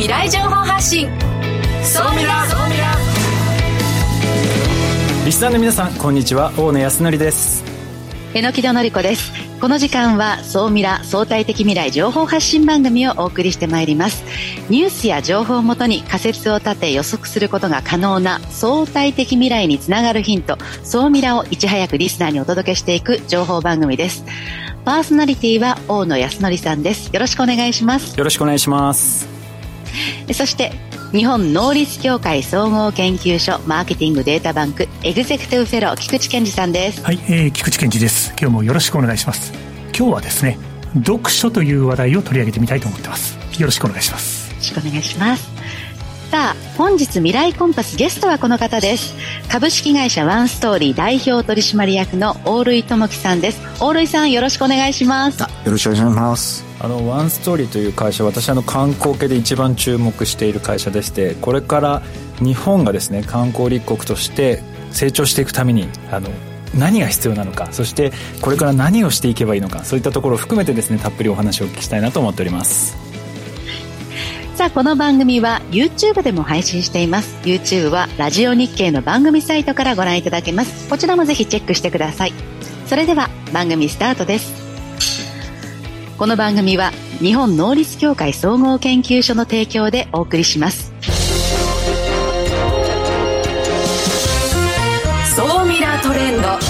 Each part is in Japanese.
未来情報発信。そうみらそうみらリスナーの皆さんこんにちは。大野康則です。榎木戸紀子です。この時間は総ミラ相対的未来情報発信番組をお送りしてまいります。ニュースや情報をもとに仮説を立て予測することが可能な相対的未来につながるヒント総ミラをいち早くリスナーにお届けしていく情報番組です。パーソナリティは大野康則さんです。よろしくお願いします。よろしくお願いしますそして日本能率協会総合研究所マーケティングデータバンクエグゼクティブフェロー菊池健二さんです。はい、えー、菊池健二です。今日もよろしくお願いします。今日はですね読書という話題を取り上げてみたいと思ってます。よろしくお願いします。よろしくお願いしますさあ本日未来コンパスゲストはこの方です。株式会社ワンストーリー代表取締役の大類智樹さんです。大類さんよろしくお願いします。よろしくお願いします。あのワンストーリーという会社私あの観光系で一番注目している会社でしてこれから日本がですね観光立国として成長していくためにあの何が必要なのかそしてこれから何をしていけばいいのかそういったところを含めてですねたっぷりお話をお聞きしたいなと思っておりますさあこの番組は YouTube でも配信しています。YouTube はラジオ日経の番組サイトからご覧いただけます。こちらもぜひチェックしてください。それでは番組スタートです。この番組は日本能率協会総合研究所の提供でお送りします。総ミラトレンド。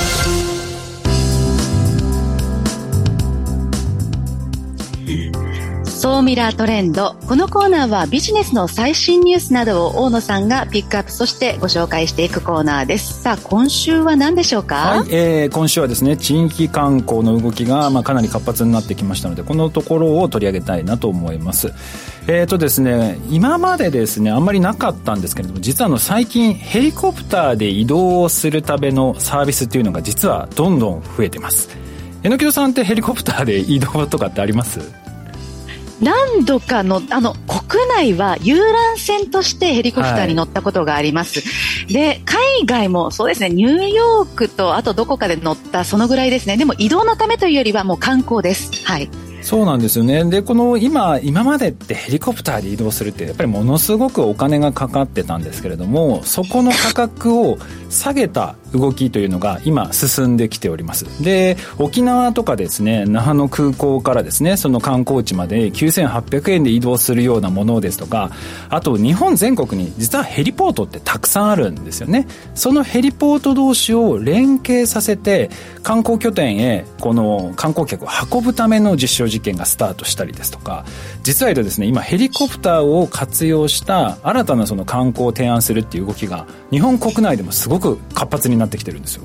総ミラートレンド。このコーナーはビジネスの最新ニュースなどを大野さんがピックアップそしてご紹介していくコーナーです。さあ今週は何でしょうか？はい、えー、今週はですね地域観光の動きが、まあ、かなり活発になってきましたのでこのところを取り上げたいなと思います。えーとですね、今までですねあんまりなかったんですけれども実はあの最近ヘリコプターで移動するためのサービスっていうのが実はどんどん増えてます。榎木戸さんってヘリコプターで移動とかってあります？何度かの、あの、国内は遊覧船としてヘリコプターに乗ったことがあります。はい、で、海外もそうですね、ニューヨークとあとどこかで乗ったそのぐらいですね。でも移動のためというよりはもう観光です。はい。そうなんですよね。で、この今、今までってヘリコプターで移動するってやっぱりものすごくお金がかかってたんですけれども、そこの価格を下げた動きというのが今進んできております。で、沖縄とかですね、那覇の空港からですね、その観光地まで9800円で移動するようなものですとか、あと日本全国に実はヘリポートってたくさんあるんですよね。そのヘリポート同士を連携させて観光拠点へこの観光客を運ぶための実証実験がスタートしたりですとか実は言うとですね今ヘリコプターを活用した新たなその観光を提案するっていう動きが日本国内でもすごく活発になってきてるんですよ。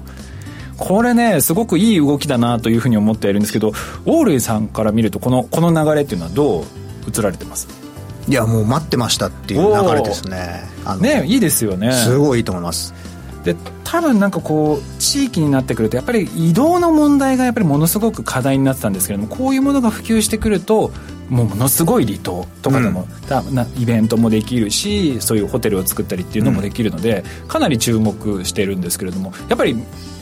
これねすごくいい動きだなというふうに思っているんですけどオールイさんから見るとこのこの流れっていうのはどう映られてます？いやもう待ってましたっていう流れですね。ねいいですよね。すごいいいと思います。で多分なんかこう地域になってくるとやっぱり移動の問題がやっぱりものすごく課題になってたんですけれどもこういうものが普及してくるとものすごい離島とかでも、うん、なイベントもできるしそういうホテルを作ったりっていうのもできるので、うん、かなり注目してるんですけれどもやっぱり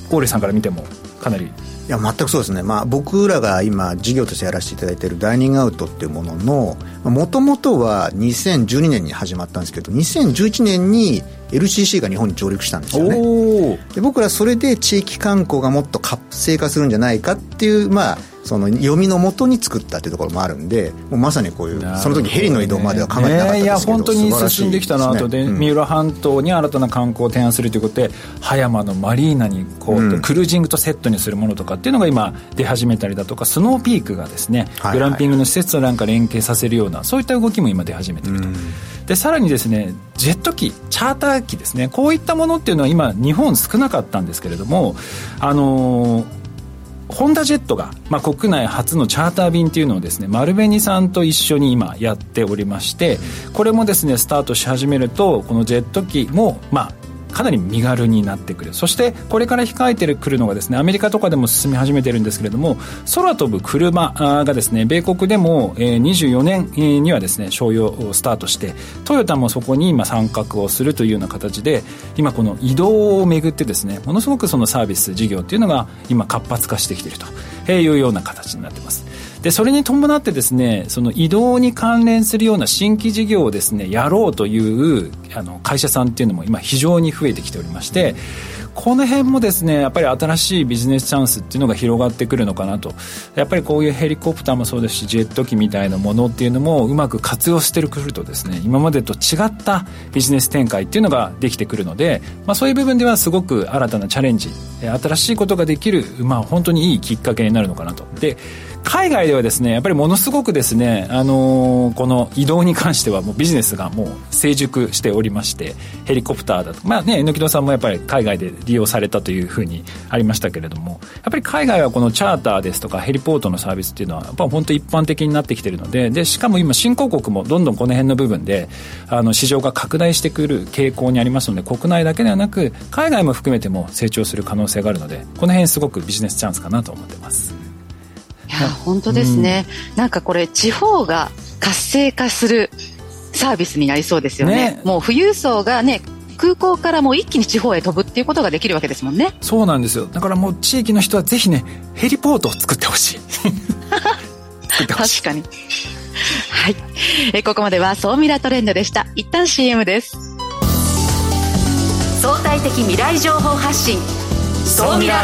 ゴーレさんから見てもかなり。いや全くそうですね、まあ、僕らが今事業としてやらせていただいているダイニングアウトっていうもののもともとは2012年に始まったんですけど2011年に LCC が日本に上陸したんですよね。で僕らそれで地域観光がもっと活性化するんじゃないかっていうまあその読みのもとに作ったっていうところもあるんでもうまさにこういうその時ヘリの移動までは考えてなかったんですけど、ね、いや本当に進んできたなと。で、うん、三浦半島に新たな観光を提案するということで葉山のマリーナにこう、うん、クルージングとセットにするものとかっていうのが今出始めたりだとかスノーピークがですね、グランピングの施設となんか連携させるようなそういった動きも今出始めてると。うん。でさらにですねジェット機チャーター機ですね。こういったものっていうのは今日本少なかったんですけれどもあのーホンダジェットが、まあ、国内初のチャーター便っていうのをですね丸紅さんと一緒に今やっておりましてこれもですねスタートし始めるとこのジェット機もまあかなり身軽になってくる。そしてこれから控えてくるのがですねアメリカとかでも進み始めてるんですけれども空飛ぶ車がですね米国でも24年にはですね商用をスタートしてトヨタもそこに今参画をするというような形で今この移動をめぐってですねものすごくそのサービス事業っていうのが今活発化してきているというような形になってます。でそれに伴ってですねその移動に関連するような新規事業をですねやろうというあの会社さんっていうのも今非常に増えてきておりまして、この辺もですねやっぱり新しいビジネスチャンスっていうのが広がってくるのかなと。やっぱりこういうヘリコプターもそうですしジェット機みたいなものっていうのもうまく活用してくるとですね今までと違ったビジネス展開っていうのができてくるので、まあ、そういう部分ではすごく新たなチャレンジ新しいことができる、まあ、本当にいいきっかけになるのかなと。で海外ではですねやっぱりものすごくですね、あのー、この移動に関してはもうビジネスがもう成熟しておりましてヘリコプターだとかまあね榎戸さんもやっぱり海外で利用されたというふうにありましたけれどもやっぱり海外はこのチャーターですとかヘリポートのサービスっていうのはやっぱ本当一般的になってきてるのででしかも今新興国もどんどんこの辺の部分であの市場が拡大してくる傾向にありますので国内だけではなく海外も含めても成長する可能性があるのでこの辺すごくビジネスチャンスかなと思ってます。いや本当ですね、うん、なんかこれ地方が活性化するサービスになりそうですよね、ね、もう富裕層がね空港からもう一気に地方へ飛ぶっていうことができるわけですもんね。そうなんですよ。だからもう地域の人はぜひねヘリポートを 作ってほしい。確かに。はい。えここまでは総ミラトレンドでした。一旦 CM です。相対的未来情報発信。総ミラ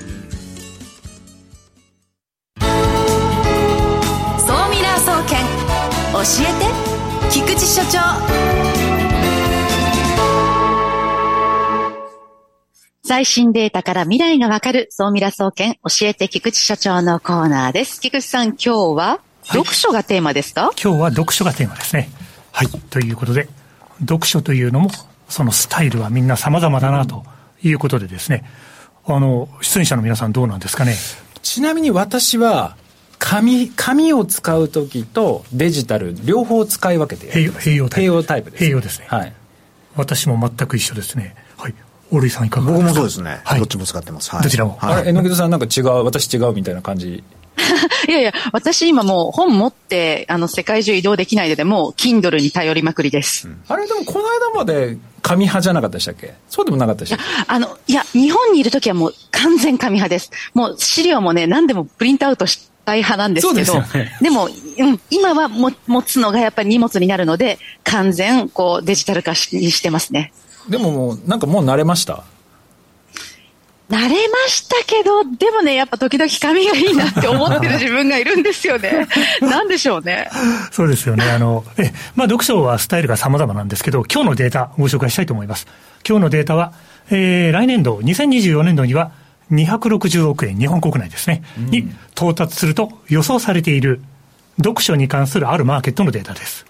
菊池所長最新データから未来がわかる総ミラ総研教えて菊池所長のコーナーです。菊池さん、今日は読書がテーマですか、はい、今日は読書がテーマですね。はい。ということで、読書というのも、そのスタイルはみんな様々だなということでですね、あの、出演者の皆さんどうなんですかね？ちなみに私は、紙、紙を使うときとデジタル、両方使い分けて併用タイプ。併用タイプです。併用ですね。はい。私も全く一緒ですね。はい。大井さんいかがですか？僕もそうですね。はい。どっちも使ってます。はい。どちらも？はい、あれ、榎戸さんなんか違う、私違うみたいな感じ？いやいや、私今もう本持って、あの、世界中移動できないので、もう、Kindle に頼りまくりです。うん、あれ、でもこの間まで紙派じゃなかったでしたっけ？そうでもなかったでしたっけ？あの、いや、日本にいるときはもう完全紙派です。もう資料もね、何でもプリントアウトして、大派なんですけど、でね、でも、うん、今はも持つのがやっぱり荷物になるので、完全こうデジタル化しにしてますね。でももう、なんかもう慣れました？慣れましたけど、でもね、やっぱ時々髪がいいなって思ってる 自分がいるんですよね。なんでしょうね。そうですよね。あの、え、まあ読書はスタイルが様々なんですけど、今日のデータご紹介したいと思います。今日のデータは、えー、来年度、2024年度には、260億円、日本国内ですね、うん、に到達すると予想されている読書に関するあるマーケットのデータです。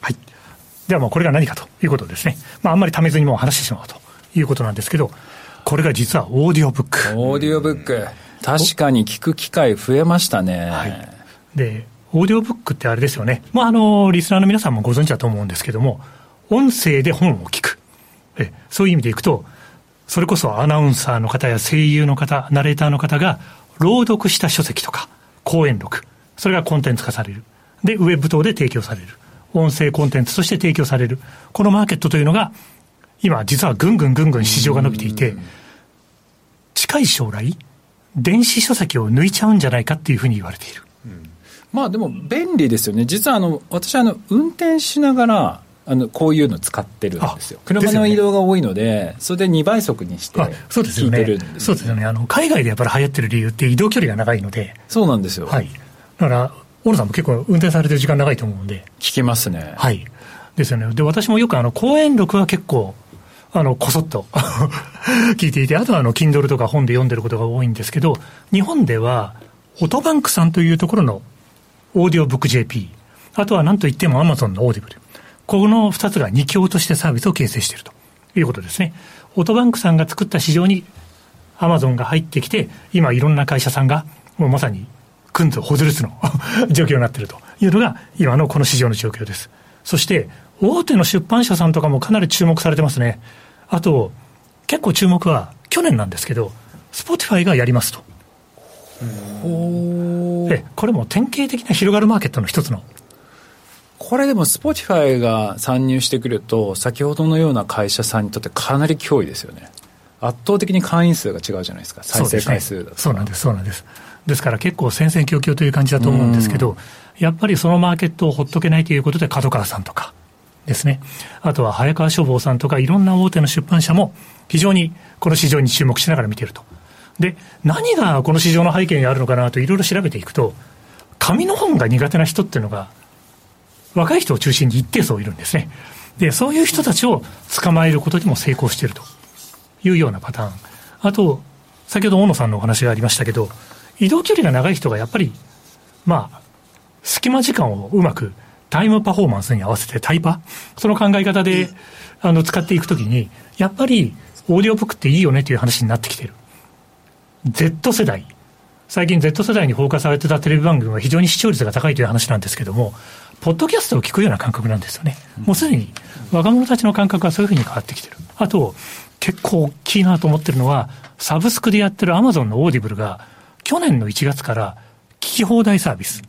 はい。ではもうこれが何かということですね。まああんまりためずにもう話してしまうということなんですけど、これが実はオーディオブック。オーディオブック。確かに聞く機会増えましたね。はい。で、オーディオブックってあれですよね。まああの、リスナーの皆さんもご存知だと思うんですけども、音声で本を聞く。えそういう意味でいくと、それこそアナウンサーの方や声優の方、ナレーターの方が朗読した書籍とか、講演録、それがコンテンツ化される。で、ウェブ等で提供される。音声コンテンツとして提供される。このマーケットというのが、今実はぐんぐんぐんぐん市場が伸びていて、近い将来、電子書籍を抜いちゃうんじゃないかっていうふうに言われている。まあでも便利ですよね。実はあの、私あの、運転しながら、あのこういうの使ってるんですよ、車の移動が多いので、それで2倍速にして聞いてるんです、そうですよね、あの海外でやっぱり流行ってる理由って、移動距離が長いので、そうなんですよ、はい、だから、大野さんも結構、運転されてる時間長いと思うんで、聞きますね。はい。ですよね、で私もよくあの講演録は結構、あのこそっと 聞いていて、あとはあの Kindle とか本で読んでることが多いんですけど、日本では、オトバンクさんというところのオーディオブック JP、あとはなんといってもアマゾンのオーディブル。この2つが2強としてサービスを形成しているということですね。オトバンクさんが作った市場にアマゾンが入ってきて、今いろんな会社さんが、もうまさに、くんずほぐれつの 状況になっているというのが、今のこの市場の状況です。そして、大手の出版社さんとかもかなり注目されてますね。あと、結構注目は、去年なんですけど、スポティファイがやりますと。えこれも典型的な広がるマーケットの一つのこれでも、スポティファイが参入してくると、先ほどのような会社さんにとってかなり脅威ですよね。圧倒的に会員数が違うじゃないですか、再生回数だとそう、ね,、なんです、そうなんです。ですから結構戦々恐々という感じだと思うんですけど、やっぱりそのマーケットをほっとけないということで、角川さんとかですね、あとは早川書房さんとか、いろんな大手の出版社も、非常にこの市場に注目しながら見ていると。で、何がこの市場の背景にあるのかなといろいろ調べていくと、紙の本が苦手な人っていうのが、若い人を中心に一定層いるんですね。で、そういう人たちを捕まえることにも成功しているというようなパターン。あと、先ほど大野さんのお話がありましたけど、移動距離が長い人がやっぱり、まあ、隙間時間をうまくタイムパフォーマンスに合わせてタイパ、その考え方で、あの、使っていくときに、やっぱり、オーディオブックっていいよねという話になってきてる。Z 世代。最近 Z 世代に放課されてたテレビ番組は非常に視聴率が高いという話なんですけども、ポッドキャストを聞くような感覚なんですよね。もうすでに若者たちの感覚はそういうふうに変わってきてる。あと、結構大きいなと思ってるのは、サブスクでやってるアマゾンのオーディブルが、去年の1月から聞き放題サービス。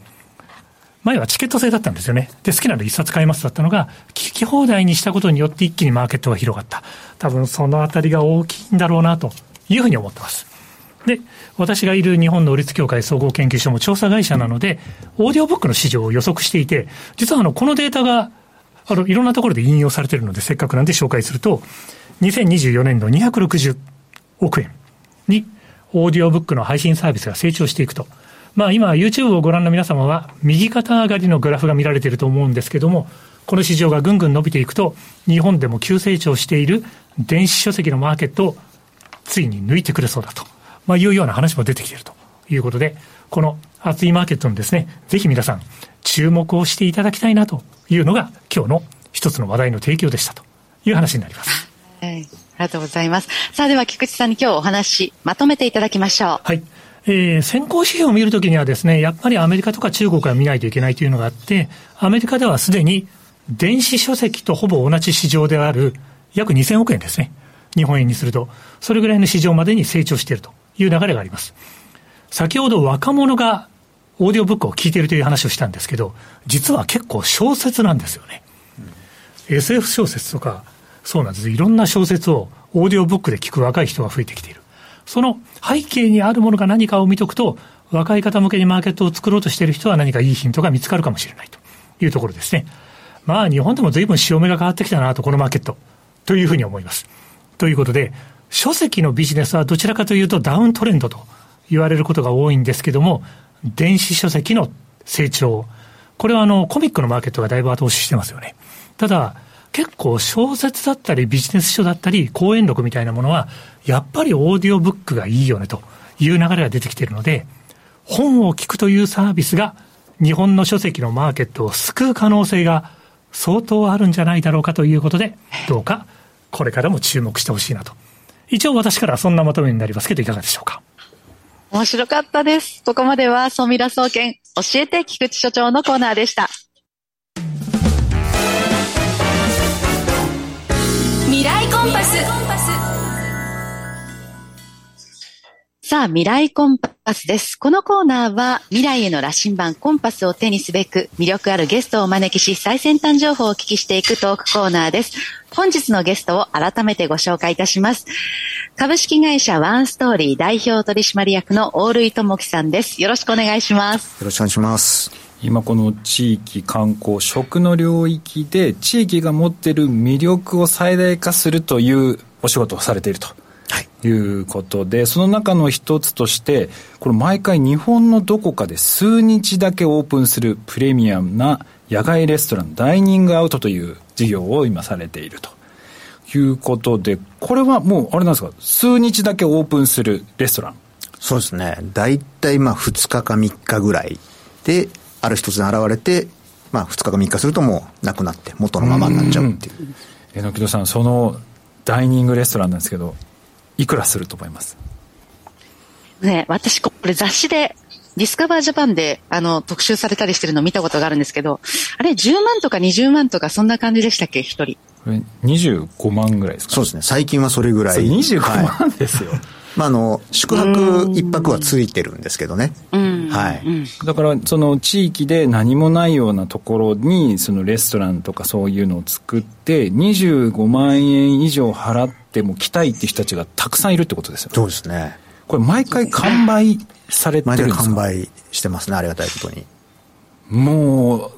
前はチケット制だったんですよね。で、好きなの一冊買いますだったのが、聞き放題にしたことによって一気にマーケットが広がった。多分そのあたりが大きいんだろうなというふうに思ってます。で、私がいる日本能率協会総合研究所も調査会社なので、オーディオブックの市場を予測していて、実はあの、このデータが、あの、いろんなところで引用されているので、せっかくなんで紹介すると、2024年度260億円に、オーディオブックの配信サービスが成長していくと。まあ今、YouTube をご覧の皆様は、右肩上がりのグラフが見られていると思うんですけども、この市場がぐんぐん伸びていくと、日本でも急成長している電子書籍のマーケットをついに抜いてくれそうだと。まあ、いうような話も出てきているということで、この熱いマーケットのですね、ぜひ皆さん、注目をしていただきたいなというのが、今日の一つの話題の提供でしたという話になります。はい。ありがとうございます。さあ、では菊池さんに今日お話、まとめていただきましょう。はい。えー、先行指標を見るときにはですね、やっぱりアメリカとか中国は見ないといけないというのがあって、アメリカではすでに電子書籍とほぼ同じ市場である約2000億円ですね。日本円にすると、それぐらいの市場までに成長しているという流れがあります。先ほど若者がオーディオブックを聞いているという話をしたんですけど、実は結構小説なんですよね。うん、SF 小説とか、そうなんです。いろんな小説をオーディオブックで聞く若い人が増えてきている。その背景にあるものが何かを見とくと、若い方向けにマーケットを作ろうとしている人は何かいいヒントが見つかるかもしれないというところですね。まあ日本でも随分潮目が変わってきたなと、このマーケット。というふうに思います。ということで、書籍のビジネスはどちらかというとダウントレンドと言われることが多いんですけども、電子書籍の成長。これはあの、コミックのマーケットがだいぶ後押ししてますよね。ただ、結構小説だったりビジネス書だったり講演録みたいなものは、やっぱりオーディオブックがいいよねという流れが出てきているので、本を聞くというサービスが日本の書籍のマーケットを救う可能性が相当あるんじゃないだろうかということで、どうかこれからも注目してほしいなと一応私からはそんなまとめになりますけど、いかがでしょうか？面白かったです。ここまでは、ソミラ総研、教えて菊池所長のコーナーでした。未来コンパス。さあ、未来コンパスです。このコーナーは未来への羅針盤コンパスを手にすべく魅力あるゲストをお招きし最先端情報をお聞きしていくトークコーナーです。本日のゲストを改めてご紹介いたします。株式会社ワンストーリー代表取締役の大類智樹さんです。よろしくお願いします。よろしくお願いします。今この地域観光食の領域で地域が持っている魅力を最大化するというお仕事をされているということで、その中の一つとして、これ毎回日本のどこかで数日だけオープンするプレミアムな野外レストラン、ダイニングアウトという事業を今されていると。いうことで、これはもう、あれなんですか、数日だけオープンするレストランそうですね。大体まあ2日か3日ぐらいで、ある一つに現れて、まあ2日か3日するともうなくなって元のままになっちゃうっていう。榎木戸さん、そのダイニングレストランなんですけどいくらすると思います？ね私これ雑誌でディスカバージャパンで、あの、特集されたりしてるのを見たことがあるんですけど、あれ、10万とか20万とか、そんな感じでしたっけ、一人。これ、25万ぐらいですか、そうですね。最近はそれぐらい。25万ですよ。は いまあ、あの宿泊一泊はついてるんですけどね、はい、だからその地域で何もないようなところにそのレストランとかそういうのを作って25万円以上払っても来たいって人たちがたくさんいるってことですよそうですね。これ毎回完売されてるんですか？完売してますねありがたいことに。もう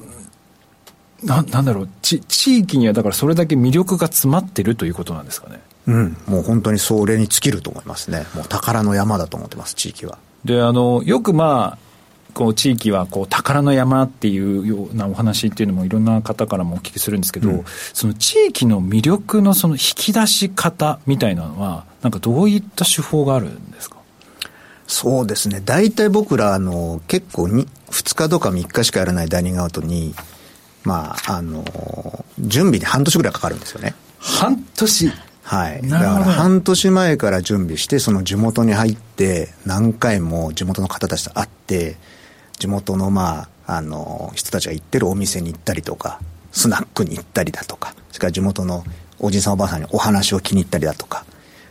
ななんだろうち地域にはだからそれだけ魅力が詰まってるということなんですかね？うん、もう本当にそれに尽きると思いますね、もう宝の山だと思ってます、地域は。であのよくまあこう地域はこう宝の山っていうようなお話っていうのもいろんな方からもお聞きするんですけど、うん、その地域の魅力のその引き出し方みたいなのはなんかどういった手法があるんですか？そうですね。大体僕らあの結構に2日とか3日しかやらないダイニングアウトにまああの準備に半年ぐらいかかるんですよね。半年？はい。だから半年前から準備して、その地元に入って、何回も地元の方たちと会って、地元のまあ、あの、人たちが行ってるお店に行ったりとか、スナックに行ったりだとか、それから地元のおじいさんおばあさんにお話を気に入ったりだとか、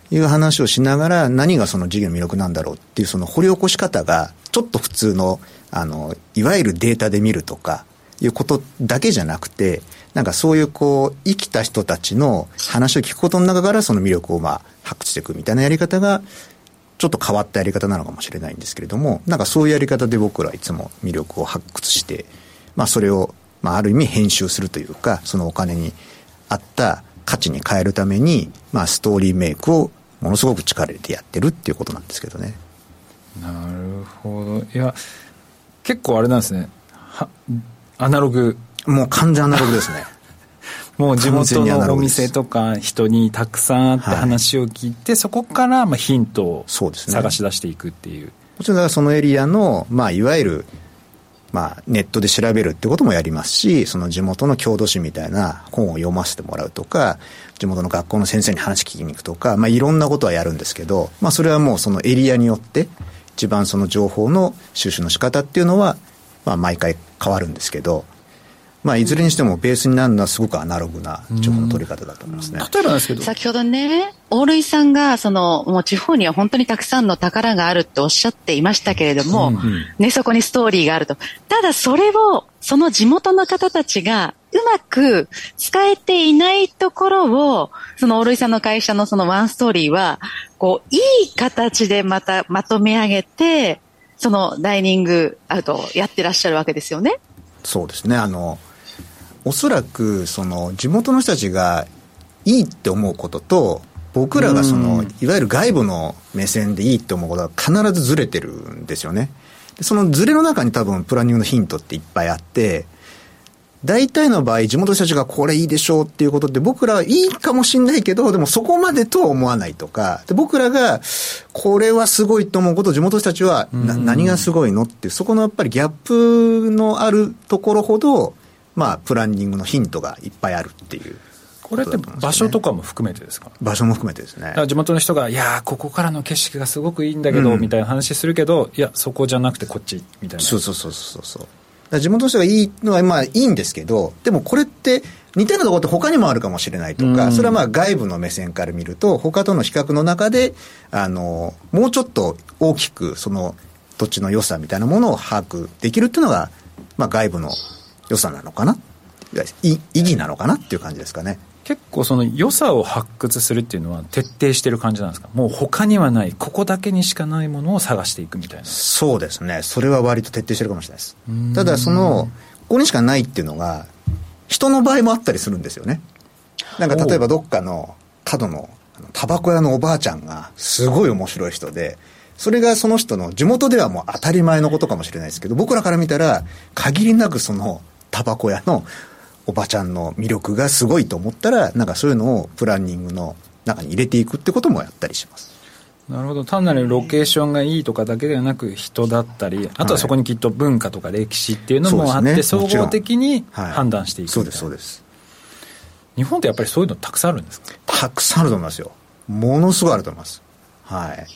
いう話をしながら何がその事業の魅力なんだろうっていうその掘り起こし方がちょっと普通のあのいわゆるデータで見るとかいうことだけじゃなくてなんかそういうこう、生きた人たちの話を聞くことの中からその魅力をまあ発掘していくみたいなやり方が、ちょっと変わったやり方なのかもしれないんですけれども、なんかそういうやり方で僕らはいつも魅力を発掘して、まあそれを、まあある意味編集するというか、そのお金に合った価値に変えるために、まあストーリーメイクをものすごく力入れてやってるっていうことなんですけどね。なるほど。いや、結構あれなんですね。アナログもう完全アナログですね。もう地元のお店とか人にたくさんあって話を聞いて、はい、そこからまあヒントを探し出していくっていう。うね、もちろんそのエリアの、まあ、いわゆる、まあ、ネットで調べるってこともやりますし、その地元の郷土史みたいな本を読ませてもらうとか、地元の学校の先生に話聞きに行くとか、まあ、いろんなことはやるんですけど、まあ、それはもうそのエリアによって、一番その情報の収集の仕方っていうのは、まあ、毎回変わるんですけど、まあ、いずれにしてもベースになるのはすごくアナログな情報の取り方だと思いますね。例えばですけど。先ほどね、大類さんが、その、もう地方には本当にたくさんの宝があるっておっしゃっていましたけれども、うんうん、ね、そこにストーリーがあると。ただそれを、その地元の方たちが、うまく使えていないところを、その大類さんの会社のそのワンストーリーは、こう、いい形でまたまとめ上げて、そのダイニングアウトをやってらっしゃるわけですよね。そうですね。あの、おそらくその地元の人たちがいいって思うことと僕らがそのいわゆる外部の目線でいいって思うことは必ずずれてるんですよね。そのずれの中に多分プランニングのヒントっていっぱいあって大体の場合地元の人たちがこれいいでしょうっていうことって僕らはいいかもしんないけどでもそこまでとは思わないとかで僕らがこれはすごいと思うこと地元の人たちは何がすごいのってそこのやっぱりギャップのあるところほどまあ、プランニングのヒントがいっぱいあるっていう。これって場所とかも含めてですか？場所も含めてですね。地元の人が、いやここからの景色がすごくいいんだけど、うん、みたいな話するけど、いや、そこじゃなくてこっち、みたいな。そうそうそうそうそう。地元の人がいいのは、まあいいんですけど、でもこれって似たようなところって他にもあるかもしれないとか、うん、それはまあ外部の目線から見ると、他との比較の中で、あの、もうちょっと大きくその土地の良さみたいなものを把握できるっていうのが、まあ外部の良さなのかな？意義なのかなっていう感じですかね。結構その良さを発掘するっていうのは徹底してる感じなんですか？もう他にはないここだけにしかないものを探していくみたいな。そうですね。それは割と徹底してるかもしれないです。ただそのここにしかないっていうのが人の場合もあったりするんですよね。なんか例えばどっかの角のタバコ屋のおばあちゃんがすごい面白い人でそれがその人の地元ではもう当たり前のことかもしれないですけど僕らから見たら限りなくそのタバコ屋のおばちゃんの魅力がすごいと思ったらなんかそういうのをプランニングの中に入れていくってこともやったりします。なるほど。単なるロケーションがいいとかだけではなく人だったりあとはそこにきっと文化とか歴史っていうのもあって、総合的に判断していく、そうですそうです日本ってやっぱりそういうのたくさんあるんですか？たくさんあると思いますよ。ものすごいあると思います。はい。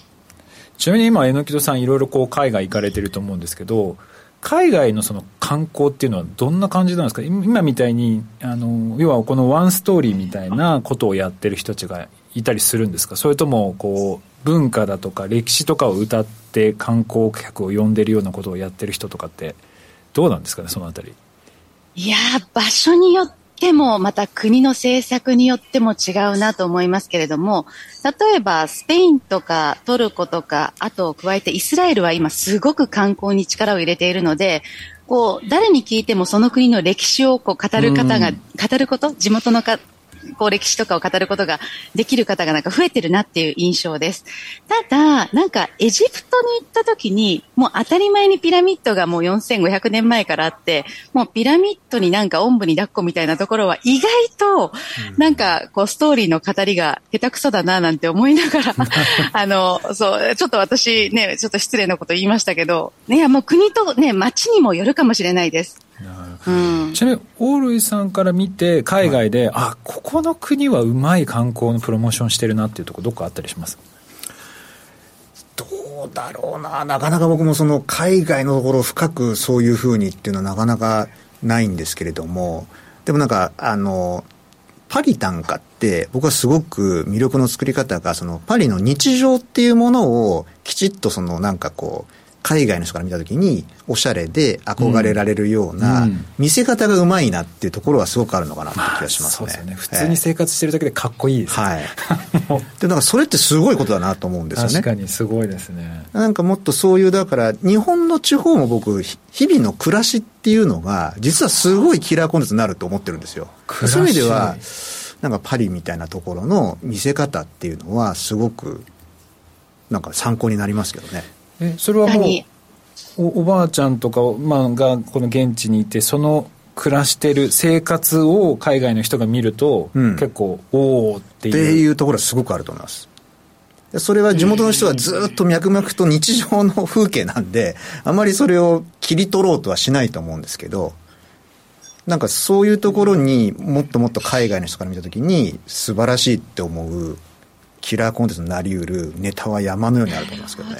ちなみに今、榎木戸さん、いろいろこう海外行かれてると思うんですけど、海外のその観光っていうのはどんな感じなんですか？今みたいにあの要はこのワンストーリーみたいなことをやってる人たちがいたりするんですか？それともこう文化だとか歴史とかを歌って観光客を呼んでるようなことをやってる人とかってどうなんですかね？そのあたり。いや場所によってもまた国の政策によっても違うなと思いますけれども例えばスペインとかトルコとかあと加えてイスラエルは今すごく観光に力を入れているのでこう誰に聞いてもその国の歴史をこう語る方が、語ること地元のかこう歴史とかを語ることができる方がなんか増えてるなっていう印象です。ただ、なんかエジプトに行った時に、もう当たり前にピラミッドがもう4500年前からあって、もうピラミッドになんかおんぶに抱っこみたいなところは意外と、なんかこうストーリーの語りが下手くそだななんて思いながら、あの、そう、ちょっと私ね、ちょっと失礼なこと言いましたけど、ね、もう国とね、街にもよるかもしれないです。うん、ちなみにオールイさんから見て海外で、はい、あここの国はうまい観光のプロモーションしてるなっていうところどこあったりします？どうだろうな。なかなか僕もその海外のところを深くそういうふうにっていうのはなかなかないんですけれども。でもなんかあのパリなんかって僕はすごく魅力の作り方がそのパリの日常っていうものをきちっとそのなんかこう海外の人から見たときに、おしゃれで憧れられるような、見せ方がうまいなっていうところはすごくあるのかなって気がしますね。まあ、すね普通に生活してるだけでかっこいいです、ね、はい。で、なんかそれってすごいことだなと思うんですよね。確かにすごいですね。なんかもっとそういう、だから、日本の地方も僕、日々の暮らしっていうのが、実はすごいキラーコンテンツになると思ってるんですよ。そういう意味では、なんかパリみたいなところの見せ方っていうのは、すごく、なんか参考になりますけどね。えそれはもうおおばあちゃんとか、まあ、がこの現地にいてその暮らしてる生活を海外の人が見ると、うん、結構おおっていう。っていうところはすごくあると思います。それは地元の人はずっと脈々と日常の風景なんであまりそれを切り取ろうとはしないと思うんですけどなんかそういうところにもっともっと海外の人から見た時に素晴らしいって思うキラーコンテンツになりうるネタは山のようにあると思いますけどね。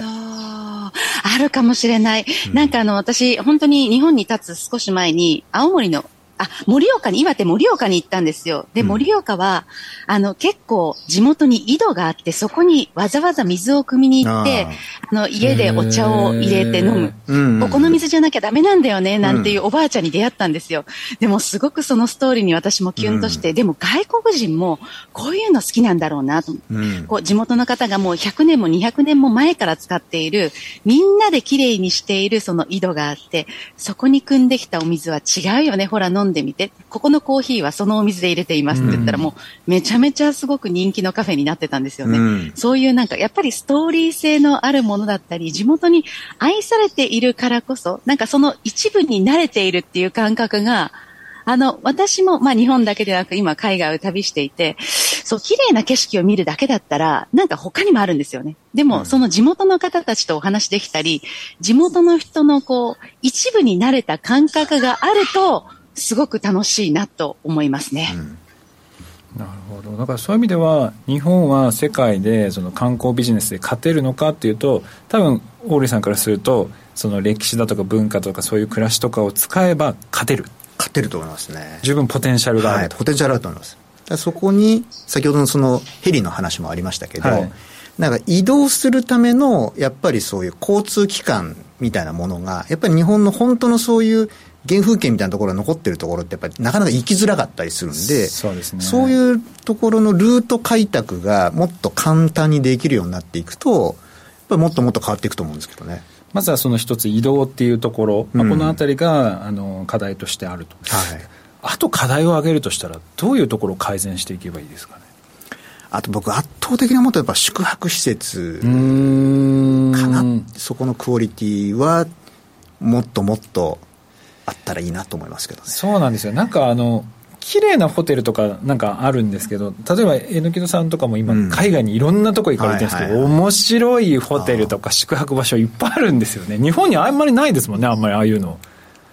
あるかもしれない。うん、なんかあの、私、本当に日本に立つ少し前に、青森のあ、盛岡に、岩手盛岡に行ったんですよ。で、盛岡は、あの、結構地元に井戸があって、そこにわざわざ水を汲みに行って、あの、家でお茶を入れて飲む。ここの水じゃなきゃダメなんだよね、なんていうおばあちゃんに出会ったんですよ。でも、すごくそのストーリーに私もキュンとして、でも外国人もこういうの好きなんだろうなと。こう、地元の方がもう100年も200年も前から使っている、みんなで綺麗にしているその井戸があって、そこに汲んできたお水は違うよね、ほら飲んんでみて、ここのコーヒーはそのお水で入れていますって言ったら、もうめちゃめちゃすごく人気のカフェになってたんですよね。うん、そういうなんか、やっぱりストーリー性のあるものだったり、地元に愛されているからこそ、なんかその一部に慣れているっていう感覚が、あの、私も、まあ日本だけでなく今海外を旅していて、そう、綺麗な景色を見るだけだったら、なんか他にもあるんですよね。でも、うん、その地元の方たちとお話できたり、地元の人のこう、一部に慣れた感覚があると、すごく楽しいなと思いますね。うん。なるほど。だからそういう意味では日本は世界でその観光ビジネスで勝てるのかっていうと多分オーリーさんからするとその歴史だとか文化とかそういう暮らしとかを使えば勝てる。勝てると思いますね。十分ポテンシャルがある、はい、ポテンシャルあると思います。そこに先ほどのそのヘリの話もありましたけど、はい、なんか移動するためのやっぱりそういう交通機関みたいなものがやっぱり日本の本当のそういう原風景みたいなところが残ってるところってやっぱりなかなか行きづらかったりするんでそうです、ね、そういうところのルート開拓がもっと簡単にできるようになっていくとやっぱりもっともっと変わっていくと思うんですけどね。まずはその一つ移動っていうところ、まあ、この辺りが、あの課題としてあると、はい、あと課題を挙げるとしたらどういうところを改善していけばいいですかね？あと僕圧倒的なもっとやっぱ宿泊施設かな。そこのクオリティはもっともっとあったらいいなと思いますけどね。そうなんですよ。なんかあの、綺麗なホテルとかなんかあるんですけど例えば榎戸さんとかも今、海外にいろんなとこ行かれてるんですけど、面白いホテルとか宿泊場所いっぱいあるんですよね日本にあんまりないですもんねあんまりああいうの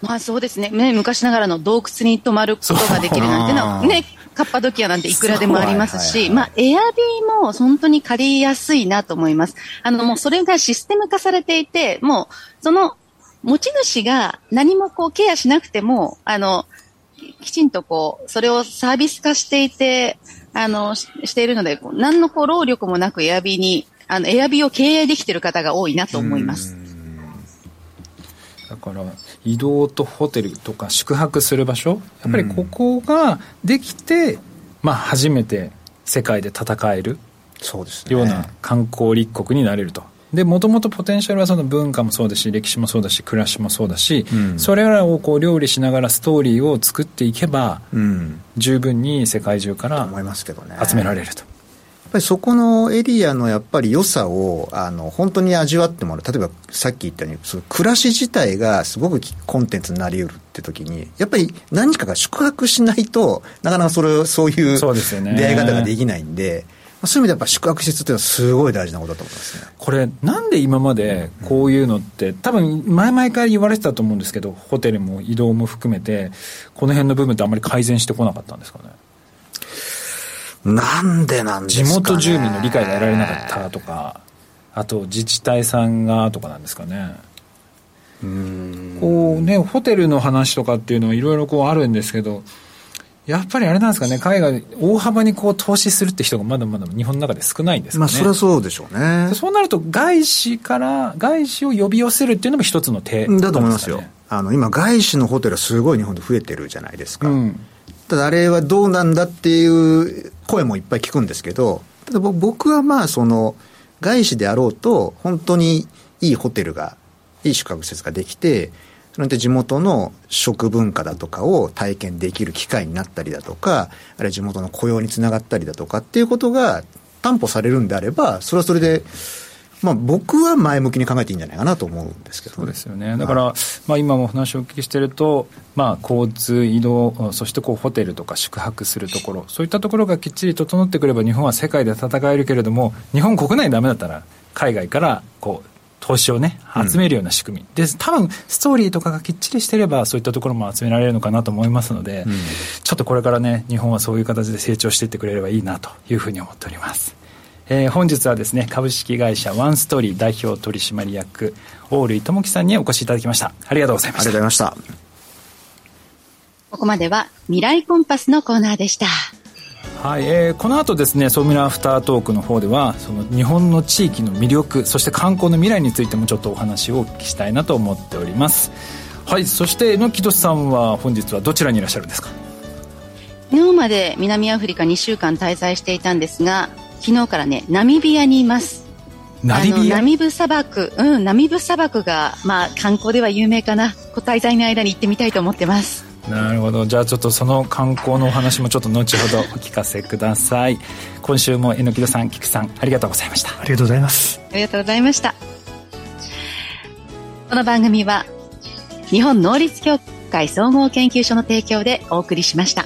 まあそうですね。ね昔ながらの洞窟に泊まることができるなんてのはね、カッパドキアなんていくらでもありますし、まあエアビーも本当に借りやすいなと思います。あのもうそれがシステム化されていて、もうその持ち主が何もこうケアしなくても、あの、きちんとこう、それをサービス化していて、あの、ししているので、何のこう労力もなくエアビーに、あの、エアビーを経営できている方が多いなと思います。だから移動とホテルとか宿泊する場所やっぱりここができて、うん、まあ初めて世界で戦えるそうです、ね、ような観光立国になれると。でもともとポテンシャルはその文化もそうだし歴史もそうだし暮らしもそうだし、うん、それらをこう料理しながらストーリーを作っていけば、うん、十分に世界中から集められると。やっぱりそこのエリアのやっぱり良さをあの本当に味わってもらう例えばさっき言ったようにその暮らし自体がすごくコンテンツになりうるって時にやっぱり何かが宿泊しないとなかなかそれそういう出会い方ができないんで。そういう意味でやっぱ宿泊施設っていうのはすごい大事なことだと思いますね。これ、なんで今までこういうのって、多分前々から言われてたと思うんですけど、ホテルも移動も含めて、この辺の部分ってあんまり改善してこなかったんですかね？なんでなんですか、ね、地元住民の理解が得られなかったとか、あと自治体さんがとかなんですかね？うんこうね、ホテルの話とかっていうのはいろいろこうあるんですけど、やっぱりあれなんですかね、海外、大幅にこう投資するって人がまだまだ日本の中で少ないんですかね。まあ、それはそうでしょうね。そうなると、外資から、外資を呼び寄せるっていうのも一つの手、ね、だと思いますよ。あの、今、外資のホテルはすごい日本で増えてるじゃないですか。うん、ただ、あれはどうなんだっていう声もいっぱい聞くんですけど、ただ僕はまあ、その、外資であろうと、本当にいいホテルが、いい宿泊施設ができて、それで地元の食文化だとかを体験できる機会になったりだとか、あるいは地元の雇用につながったりだとかっていうことが担保されるんであれば、それはそれで、まあ、僕は前向きに考えていいんじゃないかなと思うんですけど、ね、そうですよね、だから、まあ、今もお話をお聞きしてると、まあ、交通、移動、そしてこうホテルとか宿泊するところ、そういったところがきっちり整ってくれば、日本は世界で戦えるけれども、日本国内だめだったら、海外からこう投資をね、集めるような仕組み、うん、で、多分ストーリーとかがきっちりしてれば、そういったところも集められるのかなと思いますので、うん、ちょっとこれからね、日本はそういう形で成長していってくれればいいなというふうに思っております。えー、本日はですね、株式会社ワンストーリー代表取締役、大類智樹さんにお越しいただきました。ありがとうございました。ありがとうございました。ここまでは未来コンパスのコーナーでした。はいえー、この後ですねソーミラアフタートークの方ではその日本の地域の魅力そして観光の未来についてもちょっとお話をお聞きしたいなと思っておりますはいそして榎木さんは本日はどちらにいらっしゃるんですか？昨日まで南アフリカ2週間滞在していたんですが昨日からねナミビアにいますナミビア？ナミブ砂漠、うん、ナミブ砂漠が、まあ、観光では有名かな。滞在の間に行ってみたいと思ってます。なるほど。じゃあちょっとその観光のお話もちょっと後ほどお聞かせください。今週も榎戸さん菊さんありがとうございました。ありがとうございます。ありがとうございました。この番組は日本能率協会総合研究所の提供でお送りしました